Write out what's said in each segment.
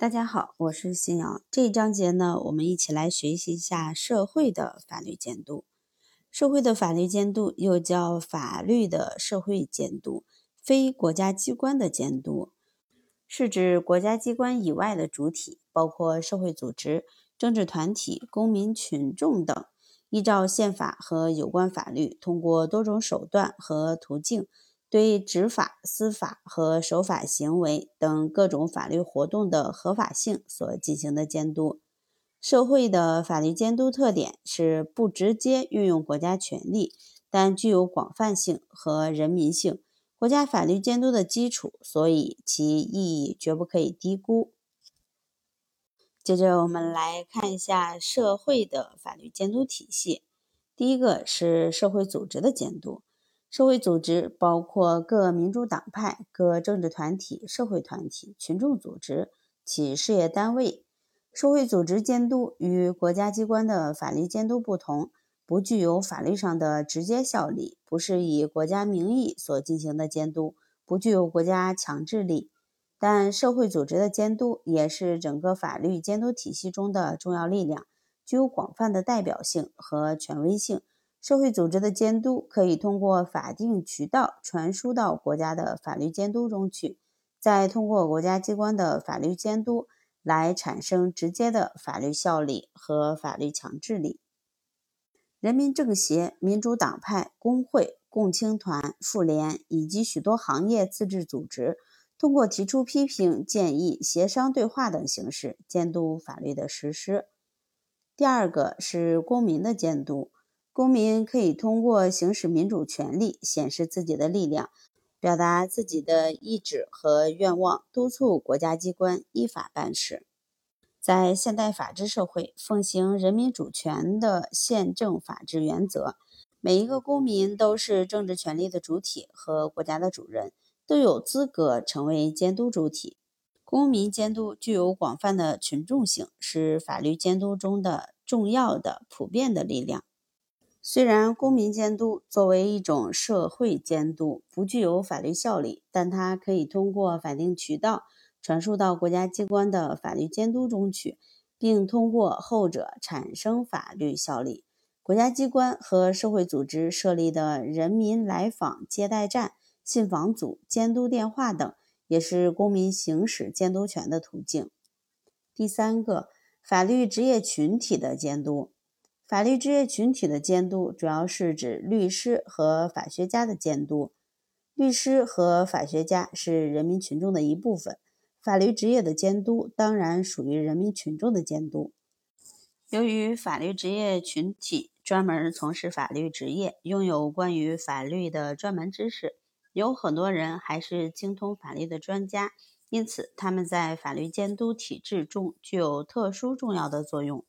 大家好，我是新瑶。这一章节呢，我们一起来学习一下社会的法律监督。社会的法律监督又叫法律的社会监督，非国家机关的监督，是指国家机关以外的主体，包括社会组织、政治团体、公民群众等，依照宪法和有关法律，通过多种手段和途径。对执法、司法和守法行为等各种法律活动的合法性所进行的监督。社会的法律监督特点是不直接运用国家权力，但具有广泛性和人民性，国家法律监督的基础，所以其意义绝不可以低估。接着，我们来看一下社会的法律监督体系。第一个是社会组织的监督。社会组织包括各民主党派、各政治团体、社会团体、群众组织、企事业单位。社会组织监督与国家机关的法律监督不同，不具有法律上的直接效力，不是以国家名义所进行的监督，不具有国家强制力。但社会组织的监督也是整个法律监督体系中的重要力量，具有广泛的代表性和权威性。社会组织的监督可以通过法定渠道传输到国家的法律监督中去，再通过国家机关的法律监督来产生直接的法律效力和法律强制力。人民政协、民主党派、工会、共青团、妇联以及许多行业自治组织，通过提出批评、建议、协商对话等形式监督法律的实施。第二个是公民的监督。公民可以通过行使民主权利，显示自己的力量，表达自己的意志和愿望，督促国家机关依法办事。在现代法治社会，奉行人民主权的宪政法治原则，每一个公民都是政治权利的主体和国家的主人，都有资格成为监督主体。公民监督具有广泛的群众性，是法律监督中的重要的普遍的力量。虽然公民监督作为一种社会监督不具有法律效力，但它可以通过法定渠道传输到国家机关的法律监督中去，并通过后者产生法律效力。国家机关和社会组织设立的人民来访接待站、信访组、监督电话等，也是公民行使监督权的途径。第三个，法律职业群体的监督。法律职业群体的监督，主要是指律师和法学家的监督。律师和法学家是人民群众的一部分，法律职业的监督当然属于人民群众的监督。由于法律职业群体专门从事法律职业，拥有关于法律的专门知识，有很多人还是精通法律的专家，因此他们在法律监督体制中具有特殊重要的作用。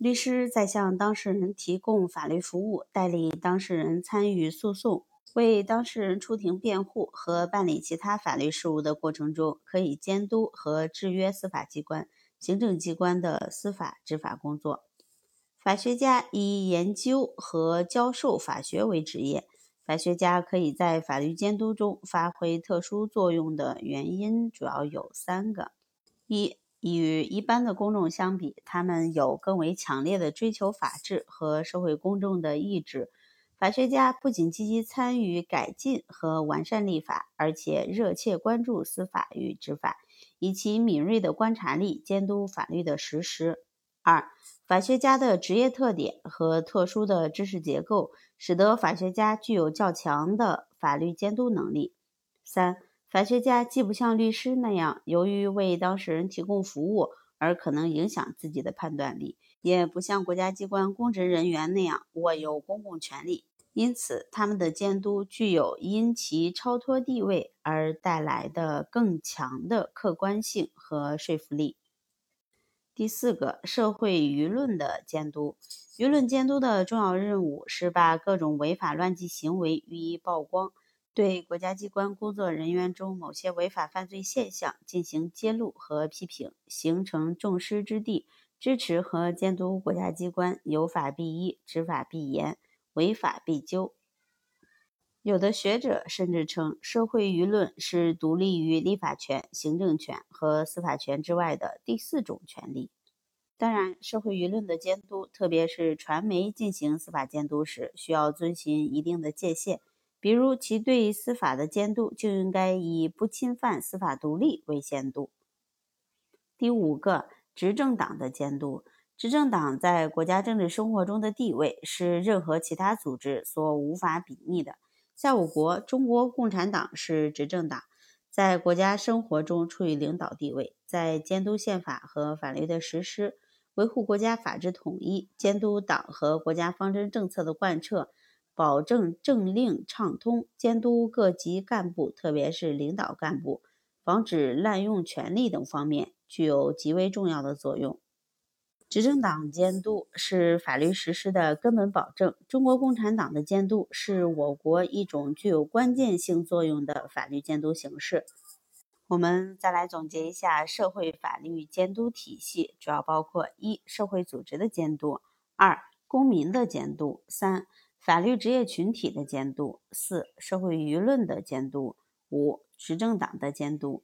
律师在向当事人提供法律服务、代理当事人参与诉讼、为当事人出庭辩护和办理其他法律事务的过程中，可以监督和制约司法机关、行政机关的司法执法工作。法学家以研究和教授法学为职业，法学家可以在法律监督中发挥特殊作用的原因主要有三个：一。与一般的公众相比，他们有更为强烈的追求法治和社会公正的意志。法学家不仅积极参与改进和完善立法，而且热切关注司法与执法，以其敏锐的观察力监督法律的实施。二、法学家的职业特点和特殊的知识结构，使得法学家具有较强的法律监督能力。三。法学家既不像律师那样由于为当事人提供服务而可能影响自己的判断力，也不像国家机关公职人员那样握有公共权力，因此他们的监督具有因其超脱地位而带来的更强的客观性和说服力。第四个，社会舆论的监督，舆论监督的重要任务是把各种违法乱纪行为予以曝光。对国家机关工作人员中某些违法犯罪现象进行揭露和批评，形成众矢之的，支持和监督国家机关有法必依、执法必严、违法必究。有的学者甚至称，社会舆论是独立于立法权、行政权和司法权之外的第四种权利。当然，社会舆论的监督，特别是传媒进行司法监督时，需要遵循一定的界限。比如，其对司法的监督就应该以不侵犯司法独立为限度。第五个，执政党的监督。执政党在国家政治生活中的地位是任何其他组织所无法比拟的。在我国，中国共产党是执政党，在国家生活中处于领导地位，在监督宪法和法律的实施。维护国家法治统一，监督党和国家方针政策的贯彻，保证政令畅通，监督各级干部，特别是领导干部，防止滥用权力等方面具有极为重要的作用。执政党监督是法律实施的根本保证。中国共产党的监督是我国一种具有关键性作用的法律监督形式。我们再来总结一下社会法律监督体系，主要包括：一、社会组织的监督；二、公民的监督；三、法律职业群体的监督；四、社会舆论的监督；五、执政党的监督。